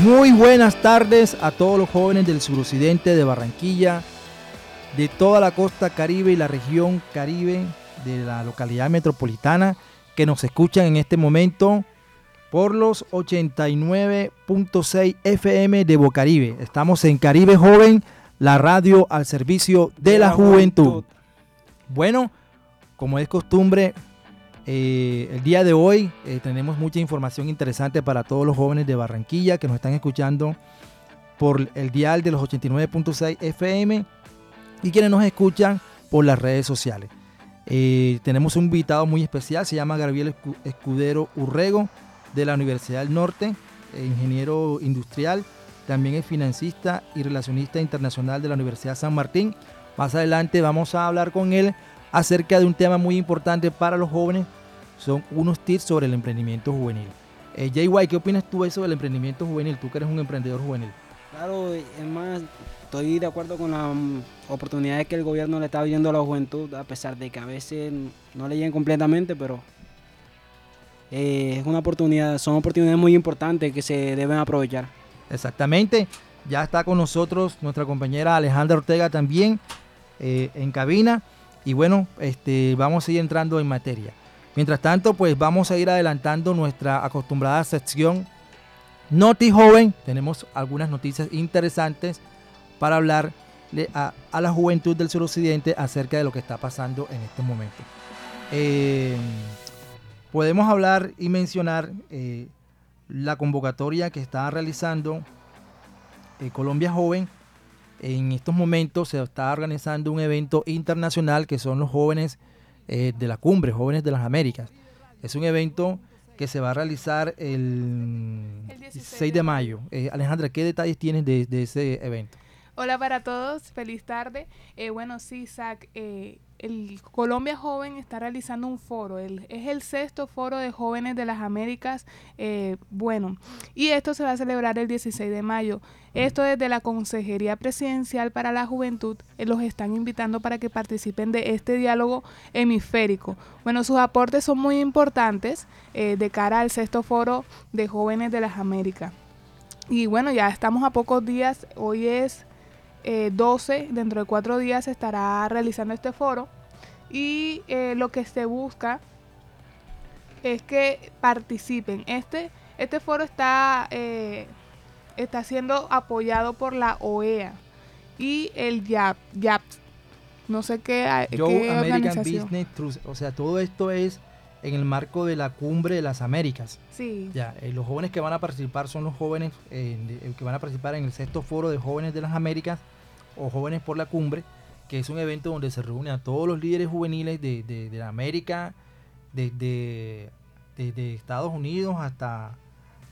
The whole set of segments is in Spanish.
Muy buenas tardes a todos los jóvenes del suroccidente de Barranquilla, de toda la costa caribe y la región caribe de la localidad metropolitana que nos escuchan en este momento por los 89.6 FM de Bocaribe. Estamos en Caribe Joven, la radio al servicio de, la, juventud. Bueno, como es costumbre, eh, el día de hoy eh, tenemos mucha información interesante para todos los jóvenes de Barranquilla que nos están escuchando por el dial de los 89.6 FM y quienes nos escuchan por las redes sociales. Eh, tenemos un invitado muy especial, se llama Gabriel Escudero Urrego de la Universidad del Norte, ingeniero industrial, también es financista y relacionista internacional de la Universidad San Martín. Más adelante vamos a hablar con él acerca de un tema muy importante para los jóvenes. Son unos tips sobre el emprendimiento juvenil. Eh, Jay White, ¿qué opinas tú eso del emprendimiento juvenil? Tú que eres un emprendedor juvenil. Claro, es más, estoy de acuerdo con las mm, oportunidades que el gobierno le está viendo a la juventud, a pesar de que a veces no le llegan completamente, pero eh, es una oportunidad, son oportunidades muy importantes que se deben aprovechar. Exactamente, ya está con nosotros nuestra compañera Alejandra Ortega también eh, en cabina. Y bueno, este, vamos a ir entrando en materia. Mientras tanto, pues vamos a ir adelantando nuestra acostumbrada sección Noti Joven. Tenemos algunas noticias interesantes para hablar a, la juventud del suroccidente acerca de lo que está pasando en este momento. Eh, podemos hablar y mencionar eh, la convocatoria que está realizando eh, Colombia Joven en estos momentos se está organizando un evento internacional que son los jóvenes eh, de la cumbre, jóvenes de las Américas. Es un evento que se va a realizar el, 16 de mayo. Eh, Alejandra, ¿qué detalles tienes de, ese evento? Hola para todos, feliz tarde. Eh, bueno, sí, Zach, el Colombia Joven está realizando un foro, es el sexto foro de jóvenes de las Américas, eh, bueno, y esto se va a celebrar el 16 de mayo. Esto desde la Consejería Presidencial para la Juventud, eh, los están invitando para que participen de este diálogo hemisférico. Bueno, sus aportes son muy importantes eh, de cara al sexto foro de jóvenes de las Américas. Y bueno, ya estamos a pocos días, hoy es 12, eh, dentro de cuatro días se estará realizando este foro y eh, lo que se busca es que participen. Este, este foro está, eh, está siendo apoyado por la OEA y el YAP, YAP no sé qué, American Business o sea, todo esto es en el marco de la cumbre de las Américas. Sí. Ya, los jóvenes que van a participar son los jóvenes que van a participar en el sexto foro de jóvenes de las Américas o Jóvenes por la Cumbre, que es un evento donde se reúnen a todos los líderes juveniles de, de, América, desde de, Estados Unidos hasta,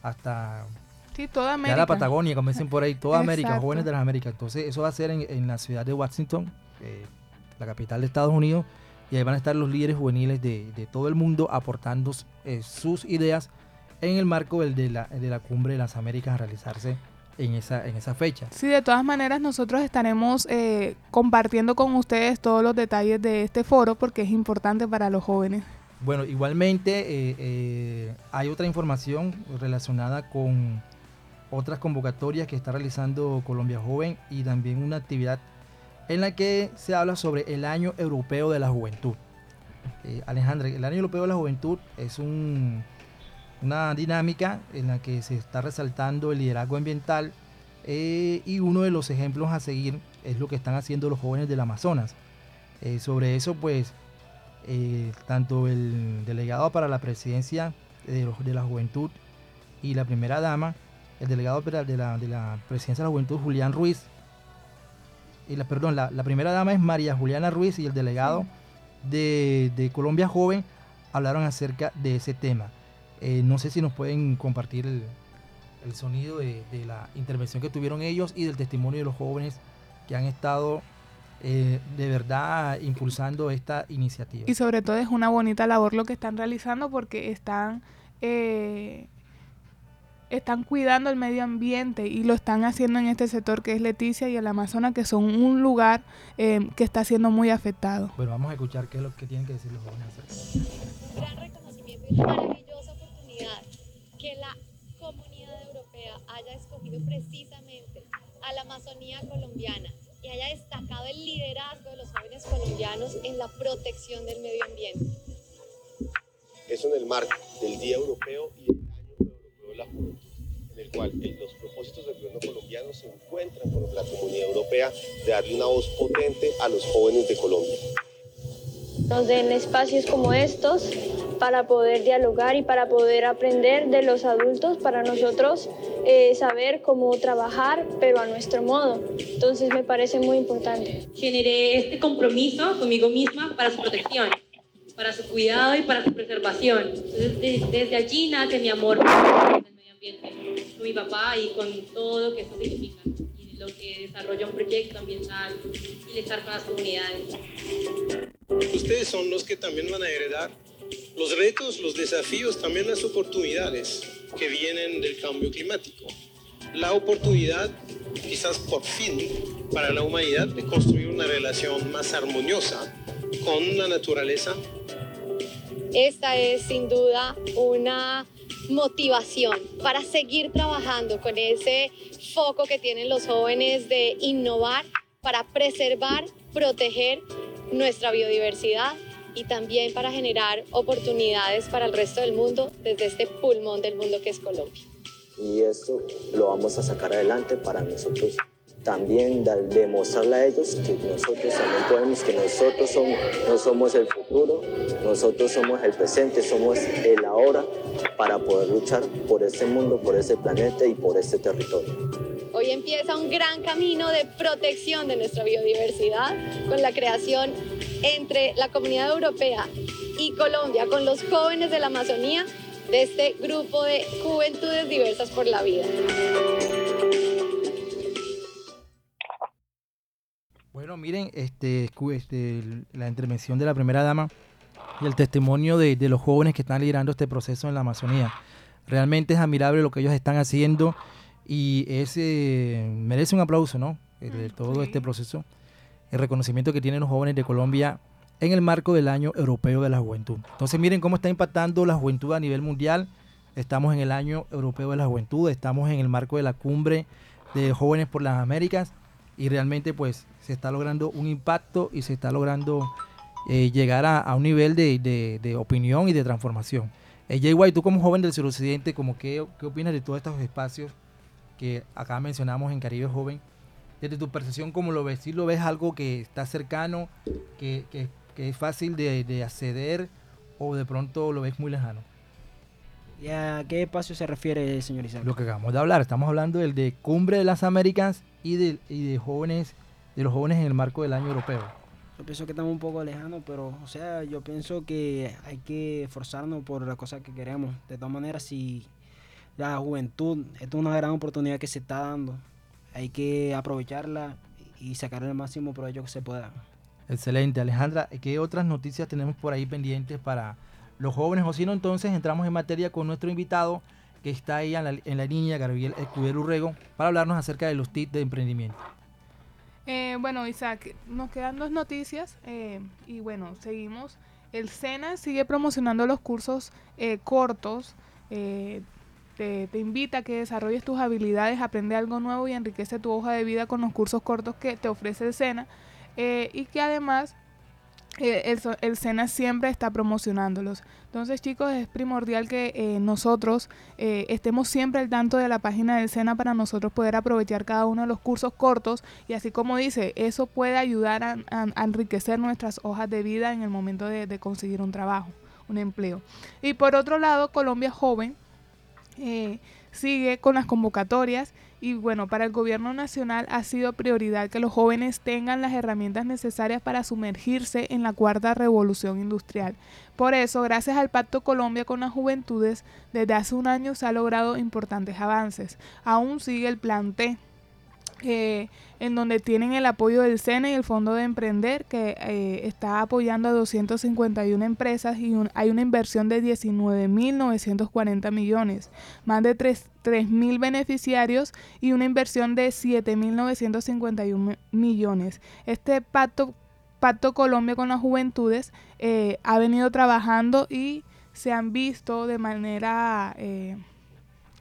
hasta sí, toda América. la Patagonia, como dicen por ahí, toda América, jóvenes de las Américas. Entonces eso va a ser en, la ciudad de Washington, eh, la capital de Estados Unidos, y ahí van a estar los líderes juveniles de, todo el mundo aportando eh, sus ideas en el marco de, la, de la cumbre de las Américas a realizarse en esa, en esa fecha. Sí, de todas maneras nosotros estaremos eh, compartiendo con ustedes todos los detalles de este foro porque es importante para los jóvenes. Bueno, igualmente eh, eh, hay otra información relacionada con otras convocatorias que está realizando Colombia Joven y también una actividad en la que se habla sobre el Año Europeo de la Juventud. Alejandra, el Año Europeo de la Juventud es un una dinámica en la que se está resaltando el liderazgo ambiental eh, y uno de los ejemplos a seguir es lo que están haciendo los jóvenes del Amazonas. Eh, sobre eso, pues, eh, tanto el delegado para la presidencia de, la juventud y la primera dama, el delegado de la, de la presidencia de la juventud, Julián Ruiz, y la, perdón, la, primera dama es María Juliana Ruiz y el delegado de, de Colombia Joven hablaron acerca de ese tema. Eh, no sé si nos pueden compartir el sonido de, la intervención que tuvieron ellos y del testimonio de los jóvenes que han estado eh, de verdad impulsando esta iniciativa. Y sobre todo es una bonita labor lo que están realizando porque están eh, están cuidando el medio ambiente y lo están haciendo en este sector que es Leticia y el Amazonas, que son un lugar eh, que está siendo muy afectado. Bueno, vamos a escuchar qué es lo que tienen que decir los jóvenes. Gran reconocimiento y una maravillosa oportunidad que la comunidad europea haya escogido precisamente a la Amazonía colombiana y haya destacado el liderazgo de los jóvenes colombianos en la protección del medio ambiente. Eso en el marco del Día Europeo y del Año Europeo de la Juventud en el cual los propósitos del gobierno colombiano se encuentran con la comunidad europea de darle una voz potente a los jóvenes de Colombia. Nos den espacios como estos para poder dialogar y para poder aprender de los adultos, para nosotros eh, saber cómo trabajar, pero a nuestro modo. Entonces me parece muy importante. Generé este compromiso conmigo misma para su protección, para su cuidado y para su preservación. Entonces desde allí nace mi amor con mi papá y con todo lo que eso significa y lo que desarrolla un proyecto ambiental y estar con las comunidades. Ustedes son los que también van a heredar los retos, los desafíos, también las oportunidades que vienen del cambio climático. La oportunidad, quizás por fin, para la humanidad de construir una relación más armoniosa con la naturaleza. Esta es sin duda una motivación para seguir trabajando con ese foco que tienen los jóvenes de innovar para preservar, proteger nuestra biodiversidad y también para generar oportunidades para el resto del mundo desde este pulmón del mundo que es Colombia. Y esto lo vamos a sacar adelante para nosotros también demostrarle a ellos que nosotros también podemos, que nosotros somos, no somos el futuro, nosotros somos el presente, somos el ahora para poder luchar por este mundo, por este planeta y por este territorio. Hoy empieza un gran camino de protección de nuestra biodiversidad con la creación entre la comunidad europea y Colombia, con los jóvenes de la Amazonía, de este grupo de juventudes diversas por la vida. Bueno, miren, este, este, la intervención de la primera dama y el testimonio de, los jóvenes que están liderando este proceso en la Amazonía. Realmente es admirable lo que ellos están haciendo y es, merece un aplauso, ¿no? Eh, de todo este proceso, el reconocimiento que tienen los jóvenes de Colombia en el marco del Año Europeo de la Juventud. Entonces miren cómo está impactando la juventud a nivel mundial. Estamos en el Año Europeo de la Juventud, estamos en el marco de la cumbre de jóvenes por las Américas y realmente pues se está logrando un impacto y se está logrando eh, llegar a, un nivel de, opinión y de transformación. Eh, Jay tú como joven del suroccidente, como qué, ¿qué opinas de todos estos espacios que acá mencionamos en Caribe Joven? Desde tu percepción, ¿cómo lo ves? ¿Si lo ves algo que está cercano, que, es fácil de, acceder o de pronto lo ves muy lejano? ¿Y a qué espacio se refiere, señor Isaac? Lo que acabamos de hablar, estamos hablando del de Cumbre de las Américas y de, y de jóvenes de los jóvenes en el marco del año europeo? Yo pienso que estamos un poco lejanos, pero, o sea, yo pienso que hay que esforzarnos por las cosas que queremos. De todas maneras, si la juventud, es una gran oportunidad que se está dando, hay que aprovecharla y sacar el máximo provecho que se pueda. Excelente, Alejandra. ¿Qué otras noticias tenemos por ahí pendientes para los jóvenes? O si no, entonces entramos en materia con nuestro invitado que está ahí en la, en la línea, Gabriel Escudero Urrego, para hablarnos acerca de los tips de emprendimiento. Eh, bueno, Isaac, nos quedan dos noticias eh, y bueno, seguimos. El SENA sigue promocionando los cursos eh, cortos. Te, invita a que desarrolles tus habilidades, aprende algo nuevo y enriquece tu hoja de vida con los cursos cortos que te ofrece el SENA y que además el, el, SENA siempre está promocionándolos. Entonces, chicos, es primordial que eh, nosotros eh, estemos siempre al tanto de la página del SENA para nosotros poder aprovechar cada uno de los cursos cortos y así como dice, eso puede ayudar a, enriquecer nuestras hojas de vida en el momento de, conseguir un trabajo, un empleo. Y por otro lado, Colombia Joven eh, sigue con las convocatorias y bueno, para el gobierno nacional ha sido prioridad que los jóvenes tengan las herramientas necesarias para sumergirse en la cuarta revolución industrial. Por eso, gracias al Pacto Colombia con las Juventudes, desde hace un año se ha logrado importantes avances. Aún sigue el plan T, eh, en donde tienen el apoyo del CENE y el Fondo de Emprender, que eh, está apoyando a 251 empresas y hay una inversión de 19.940 millones, más de 3.000 beneficiarios y una inversión de 7.951 millones. Este pacto, pacto Colombia con las Juventudes eh, ha venido trabajando y se han visto de manera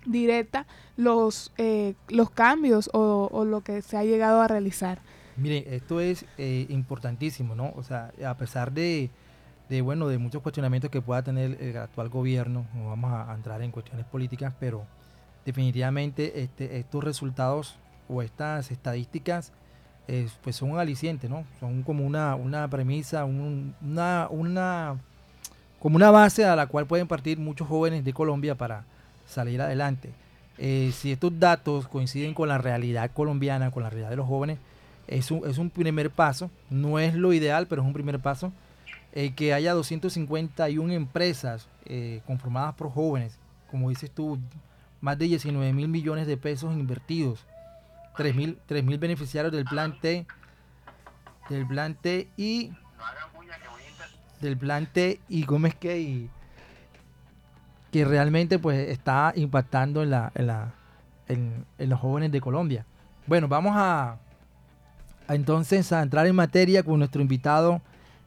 directa los, eh, los cambios o, lo que se ha llegado a realizar. Mire, esto es eh, importantísimo, ¿no? O sea, a pesar de, de, bueno, de muchos cuestionamientos que pueda tener el actual gobierno, no vamos a entrar en cuestiones políticas, pero definitivamente este, estos resultados o estas estadísticas pues son un aliciente, ¿no? Son como una, una premisa, una, una, como una base a la cual pueden partir muchos jóvenes de Colombia para, salir adelante. Eh, si estos datos coinciden con la realidad colombiana, con la realidad de los jóvenes, es un, es un primer paso. No es lo ideal, pero es un primer paso. Eh, que haya 251 empresas eh, conformadas por jóvenes, como dices tú, más de 19 mil millones de pesos invertidos, 3 mil, beneficiarios del plan T, del plan T y del plan T y Gómez que y que realmente pues está impactando en, la, en, la, en, los jóvenes de Colombia. Bueno, vamos a, entonces a entrar en materia con nuestro invitado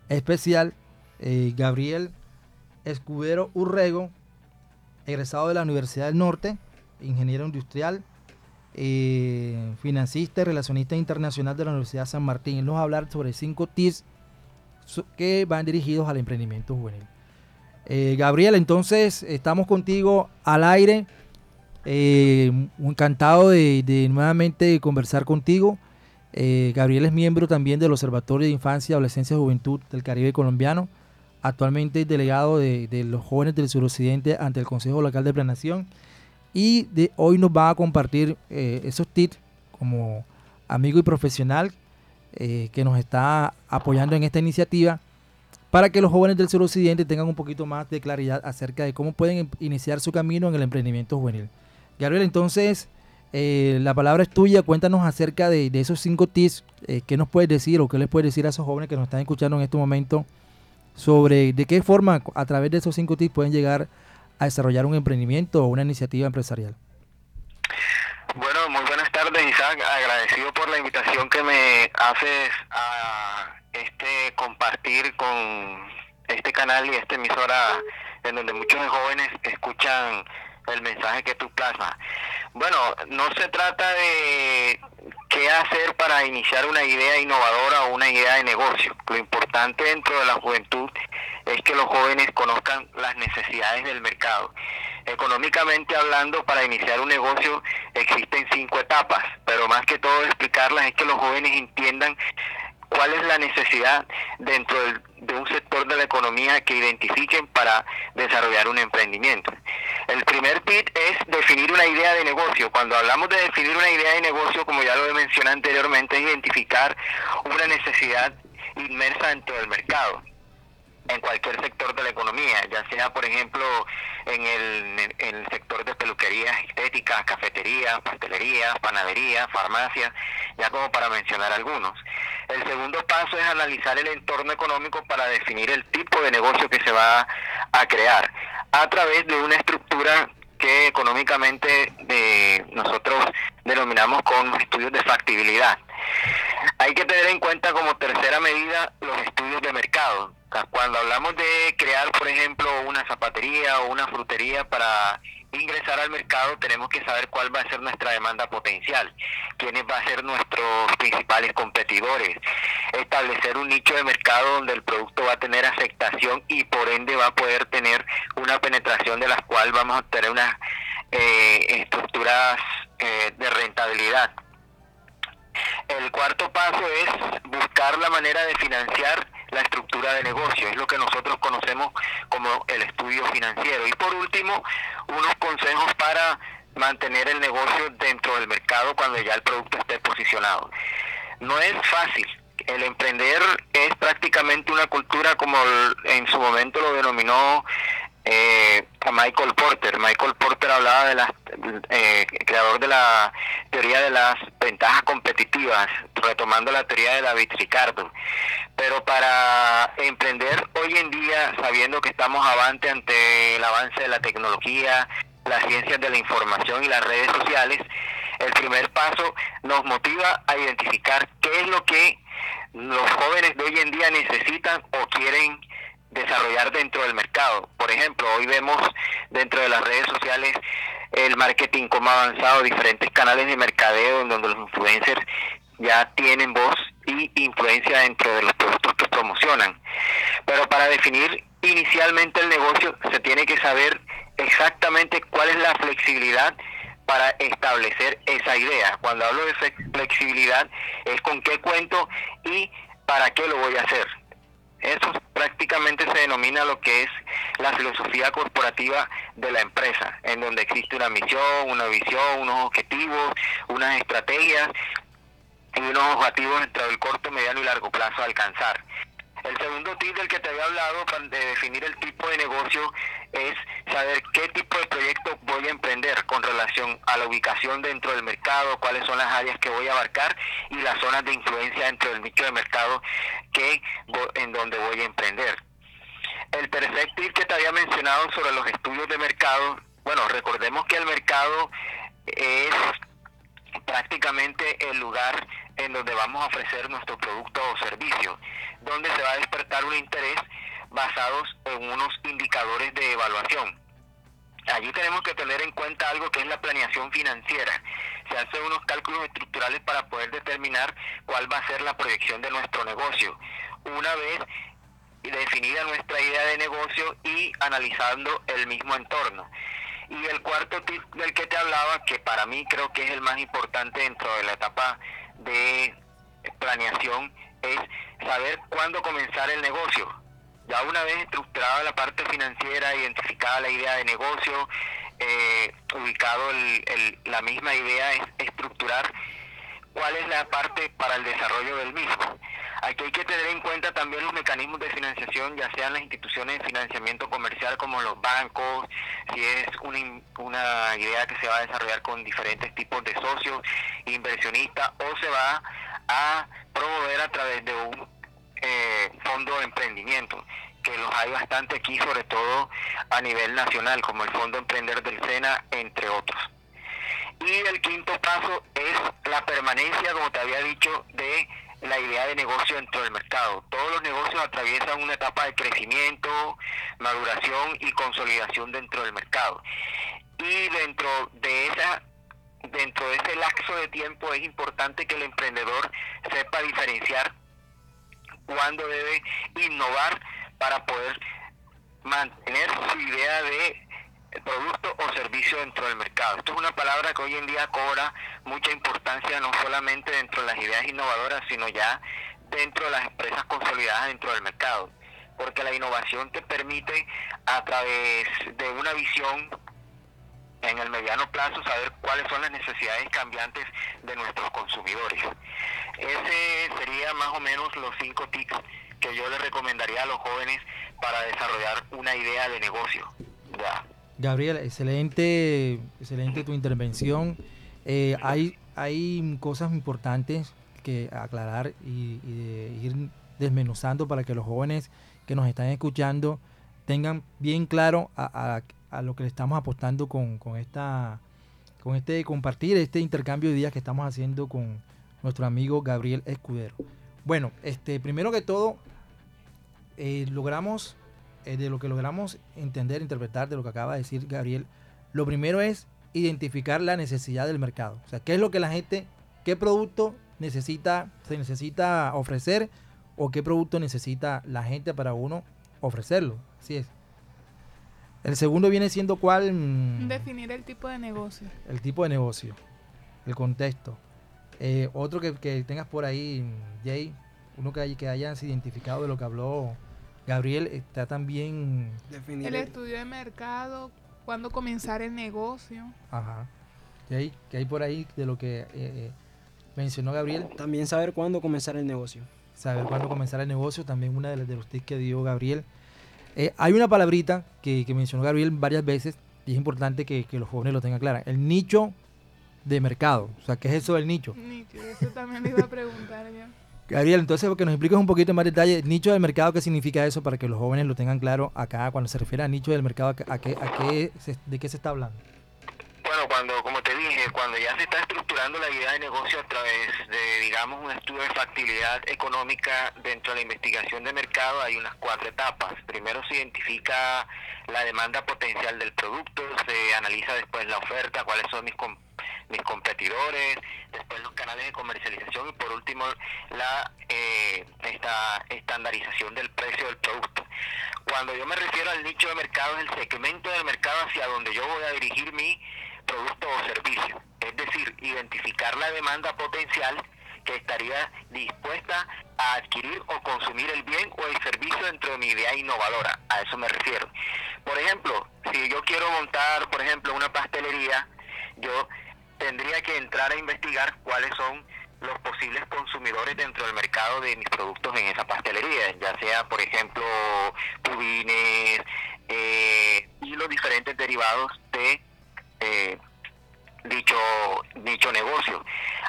especial, eh, Gabriel Escudero Urrego, egresado de la Universidad del Norte, ingeniero industrial, eh, financista y relacionista internacional de la Universidad San Martín. Él nos va a hablar sobre cinco tips que van dirigidos al emprendimiento juvenil. Eh, Gabriel, entonces estamos contigo al aire. Eh, encantado de, nuevamente conversar contigo. Eh, Gabriel es miembro también del Observatorio de Infancia, Adolescencia y Juventud del Caribe colombiano. Actualmente es delegado de, los jóvenes del suroccidente ante el Consejo Local de Planación. Y de, hoy nos va a compartir esos tips como amigo y profesional que nos está apoyando en esta iniciativa para que los jóvenes del suroccidente tengan un poquito más de claridad acerca de cómo pueden iniciar su camino en el emprendimiento juvenil. Gabriel, entonces, eh, la palabra es tuya. Cuéntanos acerca de, esos cinco tips. Eh, ¿Qué nos puedes decir o qué les puedes decir a esos jóvenes que nos están escuchando en este momento sobre de qué forma a través de esos cinco tips pueden llegar a desarrollar un emprendimiento o una iniciativa empresarial? Bueno, muy buenas tardes Isaac, agradecido por la invitación que me haces a este compartir con este canal y esta emisora en donde muchos jóvenes escuchan el mensaje que tú plasmas. Bueno, no se trata de qué hacer para iniciar una idea innovadora o una idea de negocio. Lo importante dentro de la juventud es que los jóvenes conozcan las necesidades del mercado. Económicamente hablando, para iniciar un negocio existen cinco etapas, pero más que todo explicarlas es que los jóvenes entiendan cuál es la necesidad dentro de un sector de la economía que identifiquen para desarrollar un emprendimiento. El primer tip es definir una idea de negocio. Cuando hablamos de definir una idea de negocio, como ya lo he mencionado anteriormente, es identificar una necesidad inmersa dentro del mercado en cualquier sector de la economía, ya sea por ejemplo en el, en el sector de peluquerías estéticas, cafeterías, pastelerías, panaderías, farmacias, ya como para mencionar algunos. El segundo paso es analizar el entorno económico para definir el tipo de negocio que se va a crear a través de una estructura que económicamente de nosotros denominamos con estudios de factibilidad. Hay que tener en cuenta como tercera medida los estudios de mercado. Cuando hablamos de crear, por ejemplo, una zapatería o una frutería para ingresar al mercado, tenemos que saber cuál va a ser nuestra demanda potencial, quiénes van a ser nuestros principales competidores, establecer un nicho de mercado donde el producto va a tener aceptación y por ende va a poder tener una penetración de las cual vamos a tener unas eh, estructuras eh, de rentabilidad. El cuarto paso es buscar la manera de financiar la estructura de negocio, es lo que nosotros conocemos como el estudio financiero. Y por último, unos consejos para mantener el negocio dentro del mercado cuando ya el producto esté posicionado. No es fácil. El emprender es prácticamente una cultura como en su momento lo denominó eh, a Michael Porter. Michael Porter hablaba de las, eh, creador de la teoría de las ventajas competitivas, retomando la teoría de David Ricardo. Pero para emprender hoy en día, sabiendo que estamos avante ante el avance de la tecnología, las ciencias de la información y las redes sociales, el primer paso nos motiva a identificar qué es lo que los jóvenes de hoy en día necesitan o quieren desarrollar dentro del mercado. Por ejemplo, hoy vemos dentro de las redes sociales el marketing como avanzado, diferentes canales de mercadeo en donde los influencers ya tienen voz y influencia dentro de los productos que promocionan. Pero para definir inicialmente el negocio se tiene que saber exactamente cuál es la flexibilidad para establecer esa idea. Cuando hablo de flexibilidad es con qué cuento y para qué lo voy a hacer. Eso prácticamente se denomina lo que es la filosofía corporativa de la empresa, en donde existe una misión, una visión, unos objetivos, unas estrategias y unos objetivos entre el corto, mediano y largo plazo a alcanzar. El segundo tip del que te había hablado para definir el tipo de negocio es saber qué tipo de proyecto voy a emprender con relación a la ubicación dentro del mercado, cuáles son las áreas que voy a abarcar y las zonas de influencia dentro del nicho de mercado que en donde voy a emprender. El tercer tip que te había mencionado sobre los estudios de mercado, bueno, recordemos que el mercado es prácticamente el lugar en donde vamos a ofrecer nuestro producto o servicio, donde se va a despertar un interés basados en unos indicadores de evaluación. Allí tenemos que tener en cuenta algo que es la planeación financiera. Se hacen unos cálculos estructurales para poder determinar cuál va a ser la proyección de nuestro negocio. Una vez definida nuestra idea de negocio y analizando el mismo entorno. Y el cuarto tip del que te hablaba, que para mí creo que es el más importante dentro de la etapa de planeación, es saber cuándo comenzar el negocio. Ya una vez estructurada la parte financiera, identificada la idea de negocio, eh, ubicado el, la misma idea es estructurar cuál es la parte para el desarrollo del mismo. Aquí hay que tener en cuenta también los mecanismos de financiación, ya sean las instituciones de financiamiento comercial como los bancos, si es una, una idea que se va a desarrollar con diferentes tipos de socios, inversionistas, o se va a promover a través de un eh, fondo de emprendimiento que los hay bastante aquí, sobre todo a nivel nacional, como el Fondo Emprender del SENA, entre otros. Y el quinto paso es la permanencia, como te había dicho, de la idea de negocio dentro del mercado. Todos los negocios atraviesan una etapa de crecimiento, maduración y consolidación dentro del mercado. Y dentro de esa dentro de ese lapso de tiempo es importante que el emprendedor sepa diferenciar cuándo debe innovar para poder mantener su idea de producto o servicio dentro del mercado. Esto es una palabra que hoy en día cobra mucha importancia no solamente dentro de las ideas innovadoras, sino ya dentro de las empresas consolidadas dentro del mercado. Porque la innovación te permite a través de una visión en el mediano plazo saber cuáles son las necesidades cambiantes de nuestros consumidores. Ese sería más o menos los cinco tips que yo le recomendaría a los jóvenes para desarrollar una idea de negocio. Ya. Gabriel, excelente, excelente tu intervención. Eh, hay, hay cosas importantes que aclarar y, ir desmenuzando para que los jóvenes que nos están escuchando tengan bien claro a, lo que le estamos apostando con, esta con este compartir, este intercambio de ideas que estamos haciendo con nuestro amigo Gabriel Escudero. Bueno, este, primero que todo, eh, logramos eh, de lo que logramos entender, interpretar de lo que acaba de decir Gabriel, lo primero es identificar la necesidad del mercado. O sea, qué es lo que la gente, qué producto necesita, se necesita ofrecer o qué producto necesita la gente para uno ofrecerlo. Así es. El segundo viene siendo cuál. Mm, Definir el tipo de negocio. El tipo de negocio. El contexto. Eh, otro que, tengas por ahí, Jay, uno que, que hayas identificado de lo que habló Gabriel está también... El estudio de mercado, cuándo comenzar el negocio. Ajá. que hay, que hay por ahí de lo que eh, eh, mencionó Gabriel. También saber cuándo comenzar el negocio. Saber cuándo comenzar el negocio, también una de, las- de los tips que dio Gabriel. Eh, hay una palabrita que, que mencionó Gabriel varias veces y es importante que, que los jóvenes lo tengan clara. El nicho de mercado. O sea, ¿qué es eso del nicho? Nítido, eso también le iba a preguntar yo. Gabriel, entonces que nos expliques un poquito en más detalle, nicho del mercado, ¿qué significa eso para que los jóvenes lo tengan claro acá cuando se refiere a nicho del mercado, a qué, a qué, de qué se está hablando? Bueno, cuando, como te dije, cuando ya se está estructurando la idea de negocio a través de, digamos, un estudio de factibilidad económica dentro de la investigación de mercado, hay unas cuatro etapas. Primero se identifica la demanda potencial del producto, se analiza después la oferta, cuáles son mis, mis competidores, después los canales de comercialización y por último la eh, esta estandarización del precio del producto. Cuando yo me refiero al nicho de mercado, es el segmento del mercado hacia donde yo voy a dirigir mi producto o servicio. Es decir, identificar la demanda potencial que estaría dispuesta a adquirir o consumir el bien o el servicio dentro de mi idea innovadora. A eso me refiero. Por ejemplo, si yo quiero montar, por ejemplo, una pastelería, yo tendría que entrar a investigar cuáles son los posibles consumidores dentro del mercado de mis productos en esa pastelería, ya sea, por ejemplo, pudines eh, y los diferentes derivados de eh, dicho dicho negocio.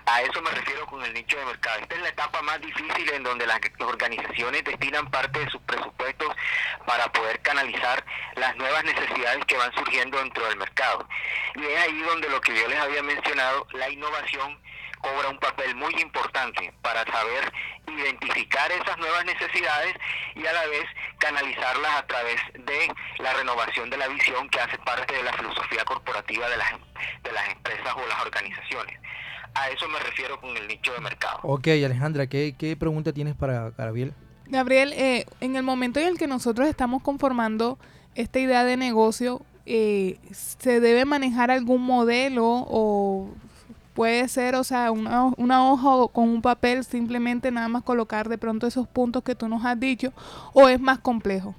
A eso me refiero con el nicho de mercado. Esta es la etapa más difícil en donde las organizaciones destinan parte de sus presupuestos para poder canalizar las nuevas necesidades que van surgiendo dentro del mercado. Y es ahí donde lo que yo les había mencionado, la innovación cobra un papel muy importante para saber identificar esas nuevas necesidades y a la vez canalizarlas a través de la renovación de la visión que hace parte de la filosofía corporativa de las, de las empresas o las organizaciones. A eso me refiero con el nicho de mercado. Ok, Alejandra, ¿qué, qué pregunta tienes para Gabriel? Gabriel, eh, en el momento en el que nosotros estamos conformando esta idea de negocio, eh, ¿se debe manejar algún modelo o puede ser, o sea, una, una hoja con un papel, simplemente nada más colocar de pronto esos puntos que tú nos has dicho, o es más complejo?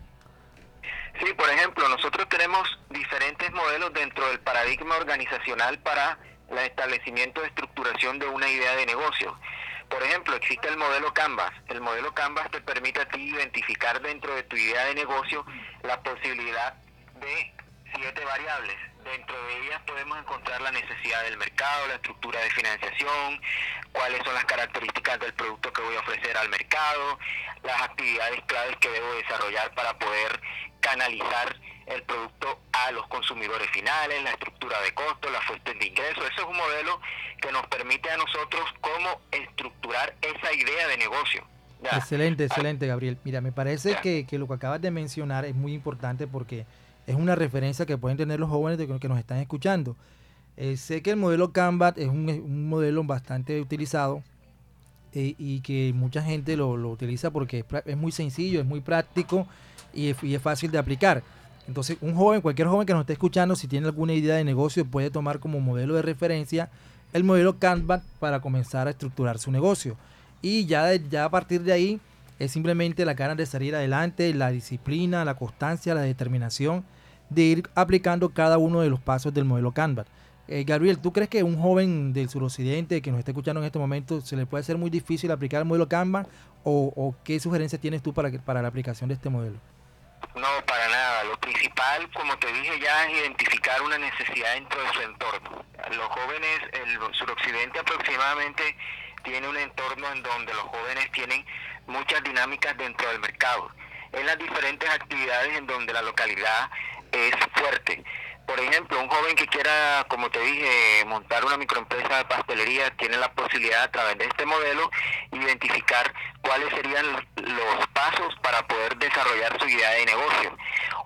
Sí, por ejemplo, nosotros tenemos diferentes modelos dentro del paradigma organizacional para el establecimiento de estructuración de una idea de negocio. Por ejemplo, existe el modelo Canvas. El modelo Canvas te permite a ti identificar dentro de tu idea de negocio la posibilidad de siete variables. Dentro de ellas podemos encontrar la necesidad del mercado, la estructura de financiación, cuáles son las características del producto que voy a ofrecer al mercado, las actividades claves que debo desarrollar para poder canalizar el producto a los consumidores finales, la estructura de costos, las fuentes de ingresos. Eso es un modelo que nos permite a nosotros cómo estructurar esa idea de negocio. ¿ya? Excelente, excelente, Gabriel. Mira, me parece que, que lo que acabas de mencionar es muy importante porque es una referencia que pueden tener los jóvenes de que, que nos están escuchando. Eh, sé que el modelo Canva es un, un modelo bastante utilizado eh, y que mucha gente lo, lo utiliza porque es, es muy sencillo, es muy práctico y es, y es fácil de aplicar. Entonces, un joven, cualquier joven que nos esté escuchando, si tiene alguna idea de negocio, puede tomar como modelo de referencia el modelo Canva para comenzar a estructurar su negocio. Y ya, ya a partir de ahí es simplemente la ganas de salir adelante, la disciplina, la constancia, la determinación de ir aplicando cada uno de los pasos del modelo Canva. Eh, Gabriel, ¿tú crees que un joven del suroccidente que nos está escuchando en este momento se le puede hacer muy difícil aplicar el modelo Canva? ¿O, o qué sugerencias tienes tú para, para la aplicación de este modelo? No, para nada. Lo principal, como te dije ya, es identificar una necesidad dentro de su entorno. Los jóvenes, el suroccidente aproximadamente tiene un entorno en donde los jóvenes tienen muchas dinámicas dentro del mercado. En las diferentes actividades en donde la localidad es fuerte. Por ejemplo, un joven que quiera, como te dije, montar una microempresa de pastelería, tiene la posibilidad a través de este modelo identificar cuáles serían los, pasos para poder desarrollar su idea de negocio.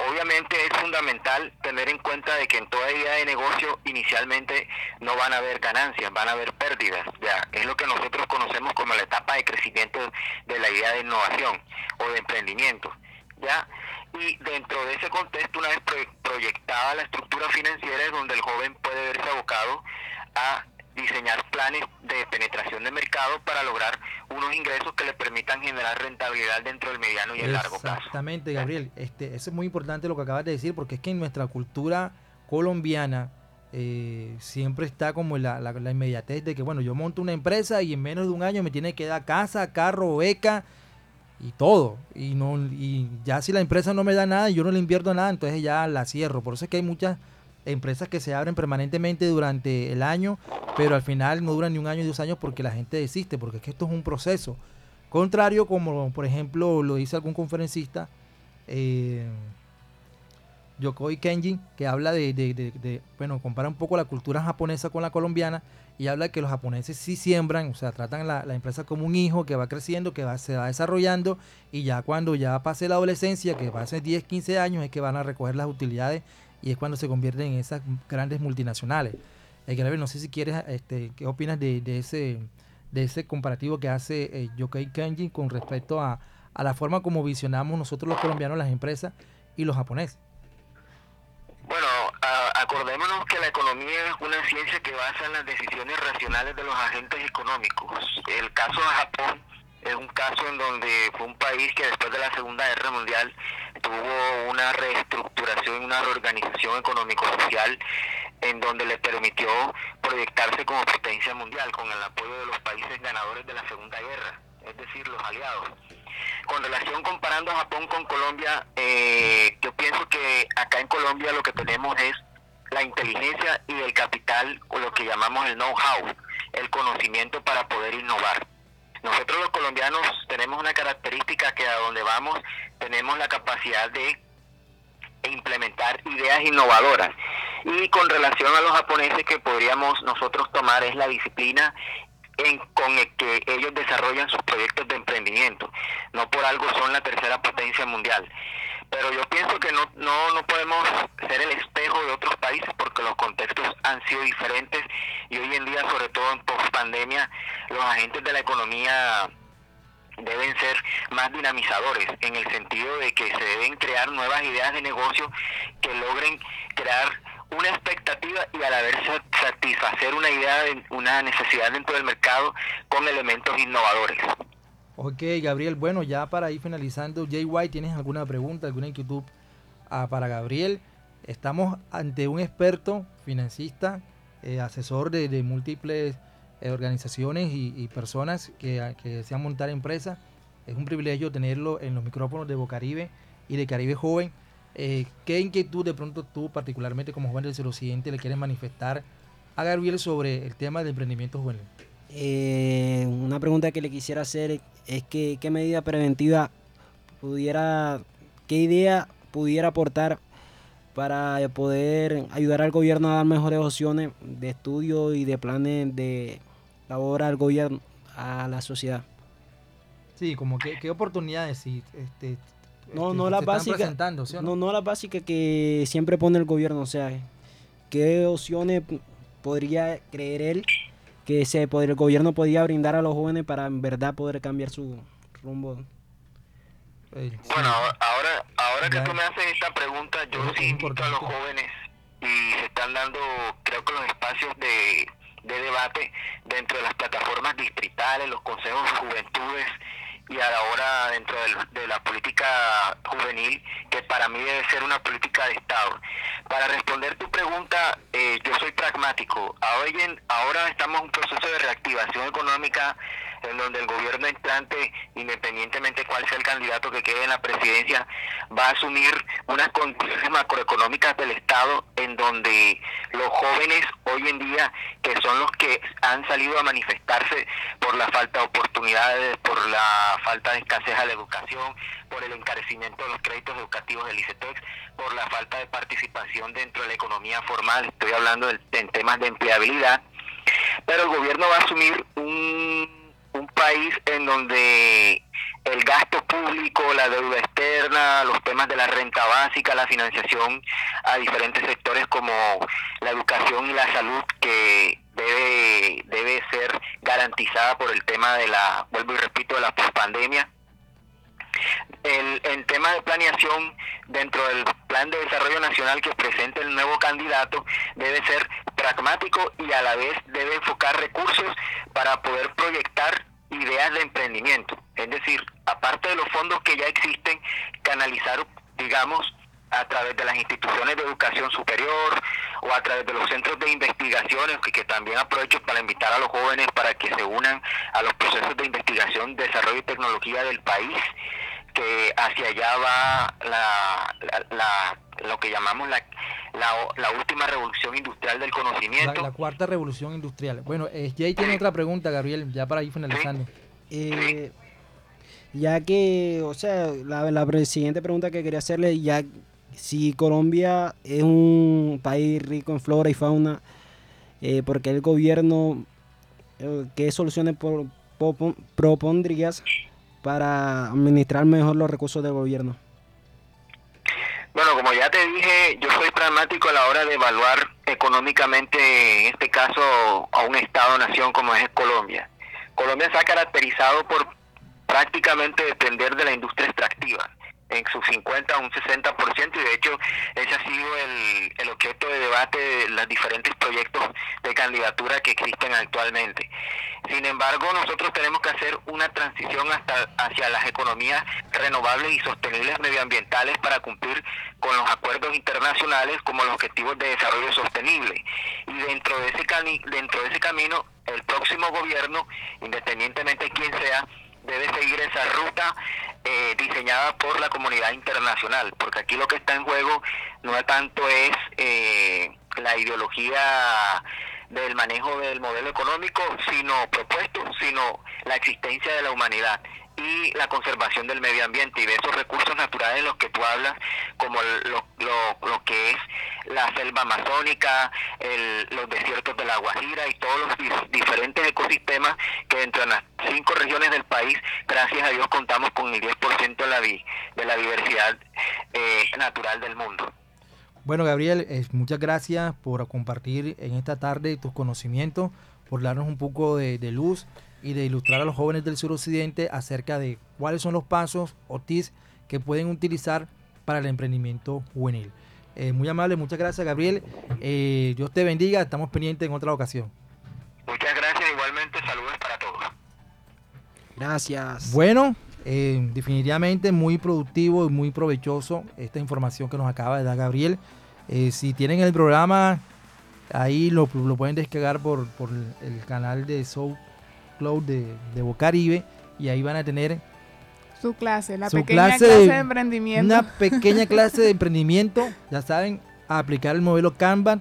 Obviamente es fundamental tener en cuenta de que en toda idea de negocio inicialmente no van a haber ganancias, van a haber pérdidas. Ya es lo que nosotros conocemos como la etapa de crecimiento de la idea de innovación o de emprendimiento. ¿ya? Y dentro de ese contexto, una vez pro- proyectada la estructura financiera, es donde el joven puede verse abocado a diseñar planes de penetración de mercado para lograr unos ingresos que le permitan generar rentabilidad dentro del mediano y el largo plazo. Exactamente, Gabriel. Este, eso es muy importante lo que acabas de decir, porque es que en nuestra cultura colombiana eh, siempre está como la, la, la, inmediatez de que, bueno, yo monto una empresa y en menos de un año me tiene que dar casa, carro, beca y todo. Y, no, y ya si la empresa no me da nada y yo no le invierto nada, entonces ya la cierro. Por eso es que hay muchas empresas que se abren permanentemente durante el año, pero al final no duran ni un año ni dos años porque la gente desiste, porque es que esto es un proceso. Contrario como, por ejemplo, lo dice algún conferencista, eh, Yokoi Kenji, que habla de, bueno, compara un poco la cultura japonesa con la colombiana y habla de que los japoneses sí siembran, o sea, tratan la, empresa como un hijo que va creciendo, que va, se va desarrollando y ya cuando ya pase la adolescencia, que ser 10, 15 años, es que van a recoger las utilidades y es cuando se convierten en esas grandes multinacionales. Eh, no sé si quieres, este, ¿qué opinas de, ese, comparativo que hace eh, Yokoi Kenji con respecto a, a la forma como visionamos nosotros los colombianos las empresas y los japoneses? Bueno, acordémonos que la economía es una ciencia que basa en las decisiones racionales de los agentes económicos. El caso de Japón es un caso en donde fue un país que después de la Segunda Guerra Mundial tuvo una reestructuración, una reorganización económico-social en donde le permitió proyectarse como potencia mundial con el apoyo de los países ganadores de la Segunda Guerra, es decir, los aliados con relación comparando a Japón con Colombia, eh, yo pienso que acá en Colombia lo que tenemos es la inteligencia y el capital, o lo que llamamos el know-how, el conocimiento para poder innovar. Nosotros los colombianos tenemos una característica que a donde vamos tenemos la capacidad de implementar ideas innovadoras. Y con relación a los japoneses que podríamos nosotros tomar es la disciplina con el que ellos desarrollan sus proyectos de emprendimiento. No por algo son la tercera potencia mundial. Pero yo pienso que no, no, no podemos ser el espejo de otros países porque los contextos han sido diferentes y hoy en día, sobre todo en post pandemia, los agentes de la economía deben ser más dinamizadores en el sentido de que se deben crear nuevas ideas de negocio que logren crear una expectativa y a la vez satisfacer una idea, de, una necesidad dentro del mercado con elementos innovadores. Ok, Gabriel, bueno, ya para ir finalizando, JY, ¿tienes alguna pregunta, alguna inquietud ah, para Gabriel? Estamos ante un experto financista, eh, asesor de, de múltiples eh, organizaciones y, y, personas que, que desean montar empresas. Es un privilegio tenerlo en los micrófonos de Bocaribe y de Caribe Joven eh, ¿Qué inquietud de pronto tú, particularmente como joven del siguiente le quieres manifestar a Gabriel sobre el tema del emprendimiento juvenil? Eh, una pregunta que le quisiera hacer es que qué medida preventiva pudiera, qué idea pudiera aportar para poder ayudar al gobierno a dar mejores opciones de estudio y de planes de labor al gobierno, a la sociedad. Sí, como qué, qué oportunidades este, no, no la básica. no? no, la básica que siempre pone el gobierno. O sea, ¿qué opciones podría creer él que se el gobierno podría brindar a los jóvenes para en verdad poder cambiar su rumbo? Bueno, ahora, ahora que tú me haces esta pregunta, yo sí invito a los jóvenes y se están dando, creo que los espacios de, de debate dentro de las plataformas distritales, los consejos de juventudes y ahora dentro de la política juvenil, que para mí debe ser una política de Estado. Para responder tu pregunta, eh, yo soy pragmático. Ahora estamos en un proceso de reactivación económica en donde el gobierno entrante, independientemente cuál sea el candidato que quede en la presidencia, va a asumir unas condiciones macroeconómicas del Estado en donde los jóvenes hoy en día, que son los que han salido a manifestarse por la falta de oportunidades, por la falta de escasez a la educación, por el encarecimiento de los créditos educativos del ICETEX, por la falta de participación dentro de la economía formal, estoy hablando en temas de empleabilidad, pero el gobierno va a asumir un país en donde el gasto público, la deuda externa, los temas de la renta básica, la financiación a diferentes sectores como la educación y la salud que debe debe ser garantizada por el tema de la vuelvo y repito de la pospandemia. El, el, tema de planeación dentro del plan de desarrollo nacional que presente el nuevo candidato debe ser pragmático y a la vez debe enfocar recursos para poder proyectar ideas de emprendimiento. Es decir, aparte de los fondos que ya existen, canalizar, digamos, a través de las instituciones de educación superior o a través de los centros de investigaciones, que, también aprovecho para invitar a los jóvenes para que se unan a los procesos de investigación, desarrollo y tecnología del país, que hacia allá va la, la, lo que llamamos la, la, última revolución industrial del conocimiento. La, cuarta revolución industrial. Bueno, eh, Jay tiene otra pregunta, Gabriel, ya para ir finalizando. Eh, ya que, o sea, la, la siguiente pregunta que quería hacerle, ya si Colombia es un país rico en flora y fauna, eh, porque el gobierno, eh, ¿qué soluciones propondrías para administrar mejor los recursos del gobierno? Bueno, como ya te dije, yo soy pragmático a la hora de evaluar económicamente, en este caso, a un Estado-nación como es Colombia. Colombia se ha caracterizado por prácticamente depender de la industria extractiva en su 50 a un 60% y de hecho ese ha sido el, el objeto de debate de los diferentes proyectos de candidatura que existen actualmente. Sin embargo, nosotros tenemos que hacer una transición hasta hacia las economías renovables y sostenibles medioambientales para cumplir con los acuerdos internacionales como los objetivos de desarrollo sostenible. Y dentro de ese dentro de ese camino, el próximo gobierno, independientemente de quién sea, debe seguir esa ruta eh, diseñada por la comunidad internacional, porque aquí lo que está en juego no tanto es eh, la ideología del manejo del modelo económico, sino propuesto, sino la existencia de la humanidad y la conservación del medio ambiente y de esos recursos naturales de los que tú hablas, como lo, lo, lo que es la selva amazónica, los desiertos de la Guajira y todos los diferentes ecosistemas que dentro de las cinco regiones del país, gracias a Dios, contamos con el 10% de la, de la diversidad eh, natural del mundo. Bueno, Gabriel, muchas gracias por compartir en esta tarde tus conocimientos, por darnos un poco de luz y de ilustrar a los jóvenes del suroccidente acerca de cuáles son los pasos o tips que pueden utilizar para el emprendimiento juvenil. Eh, muy amable, muchas gracias Gabriel. Eh, Dios te bendiga, estamos pendientes en otra ocasión. Muchas gracias, igualmente saludos para todos. Gracias. Bueno, eh, definitivamente muy productivo y muy provechoso esta información que nos acaba de dar Gabriel. si tienen el programa, ahí lo, pueden descargar por, por el canal de Soul Cloud de, de Bocaribe y ahí van a tener su clase, la pequeña clase, de, emprendimiento. Una pequeña clase de emprendimiento, ya saben, aplicar el modelo Kanban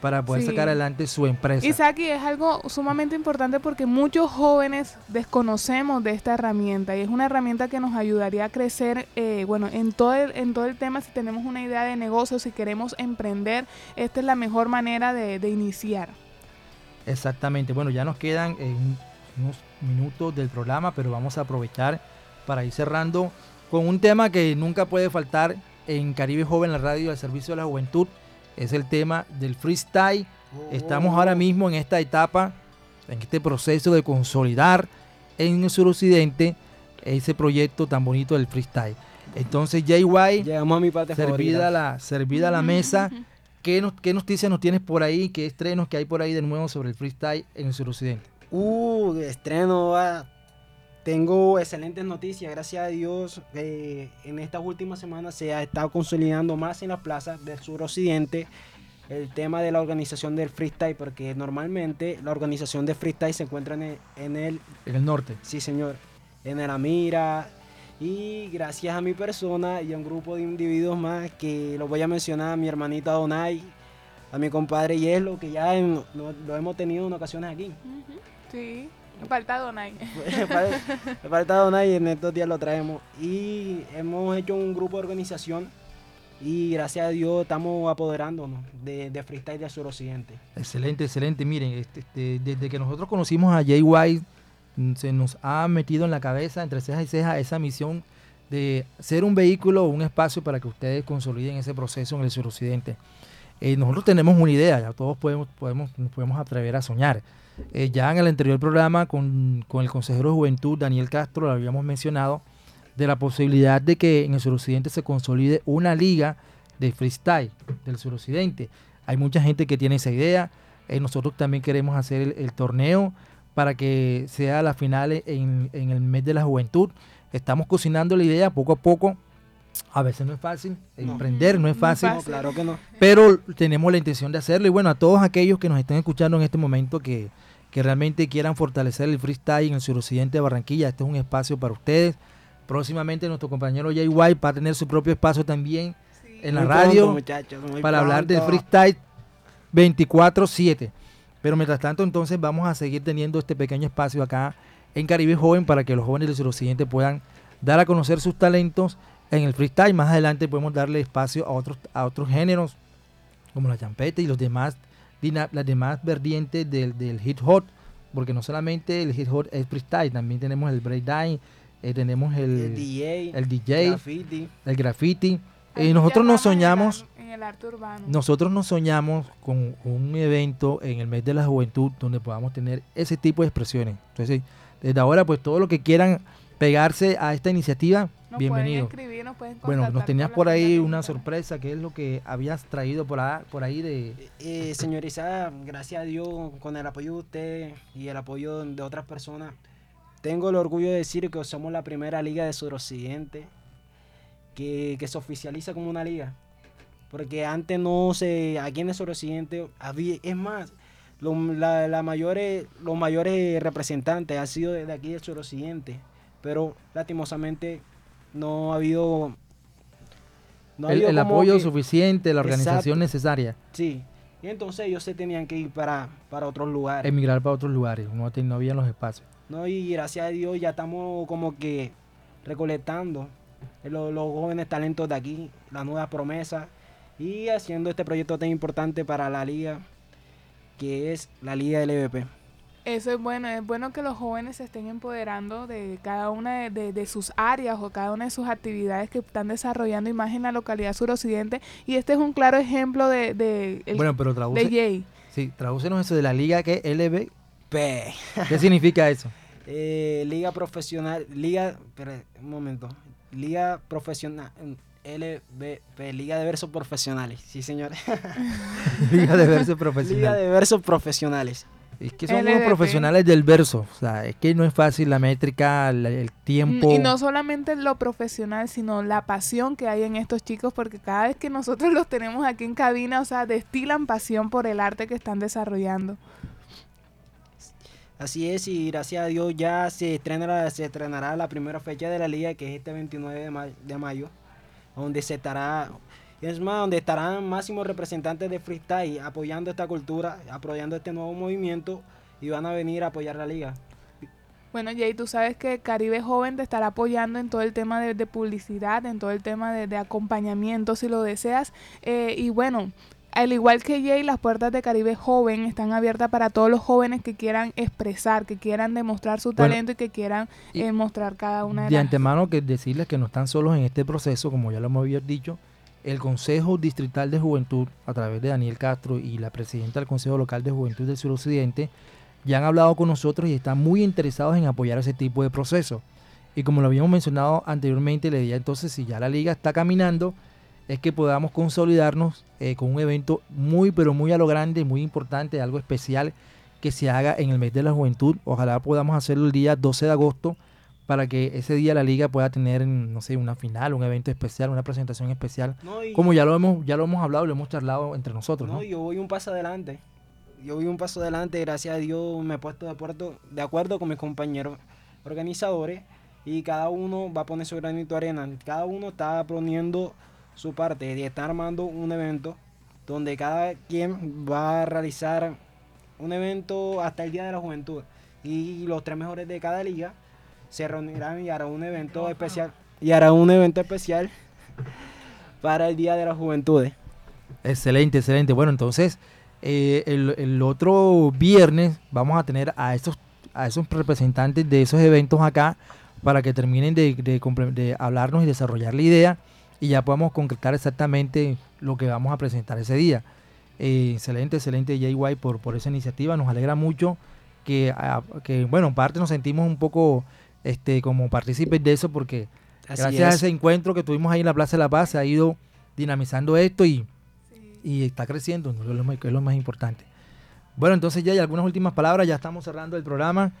para poder sacar adelante su empresa. Isaki, es algo sumamente importante porque muchos jóvenes desconocemos de esta herramienta y es una herramienta que nos ayudaría a crecer, eh, bueno, en todo, el, en todo el tema, si tenemos una idea de negocio, si queremos emprender, esta es la mejor manera de, de iniciar. Exactamente, bueno, ya nos quedan unos minutos del programa, pero vamos a aprovechar para ir cerrando con un tema que nunca puede faltar en Caribe Joven, la radio del servicio de la juventud, es el tema del freestyle. Estamos ahora mismo en esta etapa, en este proceso de consolidar en el suroccidente ese proyecto tan bonito del freestyle. Entonces, JY, llegamos a mi parte servida la, servida la mesa. ¿Qué, nos, ¿Qué noticias nos tienes por ahí? ¿Qué estrenos que hay por ahí de nuevo sobre el freestyle en el suroccidente? Uh, estreno, va tengo excelentes noticias, gracias a Dios. Eh, en estas últimas semanas se ha estado consolidando más en las plazas del suroccidente el tema de la organización del freestyle, porque normalmente la organización de freestyle se encuentra en el, en el, en el norte. Sí, señor. En el Amira. Y gracias a mi persona y a un grupo de individuos más que lo voy a mencionar, a mi hermanita Donay, a mi compadre Yelo, que ya lo hemos tenido en ocasiones aquí. Sí. Falta Donay. Falta Donay y en estos días lo traemos. Y hemos hecho un grupo de organización y gracias a Dios estamos apoderándonos de, de freestyle del suroccidente. Excelente, excelente. Miren, este, este, desde que nosotros conocimos a Jay White, mm, se nos ha metido en la cabeza, entre ceja y ceja, esa misión de ser un vehículo o un espacio para que ustedes consoliden ese proceso en el suroccidente. Eh, nosotros tenemos una idea, ya todos podemos, podemos, nos podemos atrever a soñar. Eh, ya en el anterior programa con, el consejero de juventud Daniel Castro lo habíamos mencionado de la posibilidad de que en el suroccidente se consolide una liga de freestyle del suroccidente. Hay mucha gente que tiene esa idea. Eh, nosotros también queremos hacer el, torneo para que sea la final en, en, el mes de la juventud. Estamos cocinando la idea poco a poco. A veces no es fácil, emprender no es fácil, No, claro que no. pero tenemos la intención de hacerlo. Y bueno, a todos aquellos que nos estén escuchando en este momento que, que realmente quieran fortalecer el freestyle en el suroccidente de Barranquilla, este es un espacio para ustedes. Próximamente nuestro compañero Jay White va a tener su propio espacio también en la Muy radio pronto, muchachos, muy para hablar del freestyle 24/7. Pero mientras tanto, entonces vamos a seguir teniendo este pequeño espacio acá en Caribe Joven para que los jóvenes del suroccidente puedan dar a conocer sus talentos en el freestyle. Más adelante podemos darle espacio a otros, a otros géneros como la champeta y los demás, las demás vertientes del, del hip hop, porque no solamente el hip hop es freestyle, también tenemos el breakdance, eh, tenemos el, El DJ, el DJ, graffiti. el graffiti. Eh, nosotros nos vamos en el soñamos ar- En el arte urbano. nosotros nos soñamos con un evento en el mes de la juventud donde podamos tener ese tipo de expresiones. Entonces, desde ahora, pues todo lo que quieran pegarse a esta iniciativa, Nos bienvenido. pueden escribir, nos pueden Bueno, nos tenías por ahí una sorpresa, que es lo que habías traído por, ahí- por ahí de... Eh, Isa, gracias a Dios, con el apoyo de usted y el apoyo de otras personas, tengo el orgullo de decir que somos la primera liga de suroccidente que, que se oficializa como una liga. Porque antes no se, aquí en el suroccidente había, es más, lo- la, la mayores, los mayores representantes han sido de aquí del suroccidente, pero lastimosamente no ha habido... no ha el habido el apoyo que- suficiente, la organización Exacto. necesaria, Sí. Y entonces ellos se tenían que ir para, para otros lugares. emigrar para otros lugares, no, te- no había los espacios. ¿no? Y gracias a Dios ya estamos como que recolectando los, los jóvenes talentos de aquí, las nuevas promesas y haciendo este proyecto tan importante para la liga, que es la Liga LVP. Eso es bueno, es bueno que los jóvenes se estén empoderando de cada una de, de- de sus áreas o cada una de sus actividades que están desarrollando y más en la localidad suroccidente. Y este es un claro ejemplo de, de, el- bueno, pero de traduce, Jay. sí, tradúcenos eso de la liga que LB, P. ¿qué significa eso? Eh, liga profesional, liga, espera, un momento, liga profesional, LVP, Liga de Versos Profesionales, sí señores. liga de verso Liga profesional. de Versos Profesionales. Es que son unos LDP. profesionales del verso. O sea, es que no es fácil la métrica, el tiempo. Y no solamente lo profesional, sino la pasión que hay en estos chicos, porque cada vez que nosotros los tenemos aquí en cabina, o sea, destilan pasión por el arte que están desarrollando. Así es, y gracias a Dios ya se, estrena, se estrenará la primera fecha de la liga, que es este 29 de, ma- de mayo, donde se estará, es más, donde estarán máximos representantes de freestyle apoyando esta cultura, apoyando este nuevo movimiento y van a venir a apoyar la liga. Bueno, Jay, tú sabes que Caribe Joven te estará apoyando en todo el tema de, de publicidad, en todo el tema de, de acompañamiento, si lo deseas. Eh, y bueno, al igual que Jay, las puertas de Caribe Joven están abiertas para todos los jóvenes que quieran expresar, que quieran demostrar su Bueno, talento y que quieran y- eh, mostrar cada una de, de las... antemano que decirles que no están solos en este proceso, como ya lo hemos dicho, el Consejo Distrital de Juventud, a través de Daniel Castro y la presidenta del Consejo Local de Juventud del Suroccidente, ya han hablado con nosotros y están muy interesados en apoyar ese tipo de proceso. Y como lo habíamos mencionado anteriormente, la idea entonces, si ya la liga está caminando, es que podamos consolidarnos eh, con un evento muy, pero muy a lo grande, muy importante, algo especial que se haga en el mes de la juventud. Ojalá podamos hacerlo el día 12 de agosto para que ese día la liga pueda tener, no sé, una final, un evento especial, una presentación especial. No, Como ya lo hemos, ya lo hemos hablado, lo hemos charlado entre nosotros, ¿no? No, yo voy un paso adelante. Yo voy un paso adelante, gracias a Dios me he puesto de acuerdo, de acuerdo con mis compañeros organizadores y cada uno va a poner su granito de arena. Cada uno está poniendo su parte y está armando un evento donde cada quien va a realizar un evento hasta el Día de la Juventud. Y los tres mejores de cada liga se reunirán y harán un evento especial. Y hará un evento especial para el Día de la Juventud. Excelente, excelente. Bueno, entonces, eh, el, el otro viernes vamos a tener a esos, a esos representantes de esos eventos acá para que terminen de, de hablarnos y desarrollar la idea y ya podamos concretar exactamente lo que vamos a presentar ese día. Eh, excelente, excelente White por, por esa iniciativa. Nos alegra mucho que, ah, que, bueno, en parte nos sentimos un poco este, como partícipes de eso porque Así gracias a es. ese encuentro que tuvimos ahí en la Plaza de la Paz se ha ido dinamizando esto y, y está creciendo, ¿no? que es lo más- que es lo más importante. Bueno, entonces ya hay algunas últimas palabras, ya estamos cerrando el programa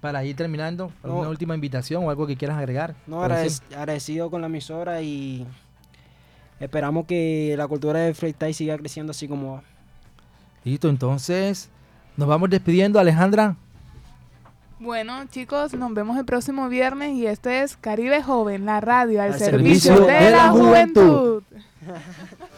para ir terminando, No. alguna última invitación o algo que quieras agregar. No, agradec- agradecido con la emisora y esperamos que la cultura del freestyle siga creciendo así como va. Listo, entonces nos vamos despidiendo, Alejandra. Bueno, chicos, nos vemos el próximo viernes y esto es Caribe Joven, la radio al, Al servicio, servicio de, de la la juventud. juventud.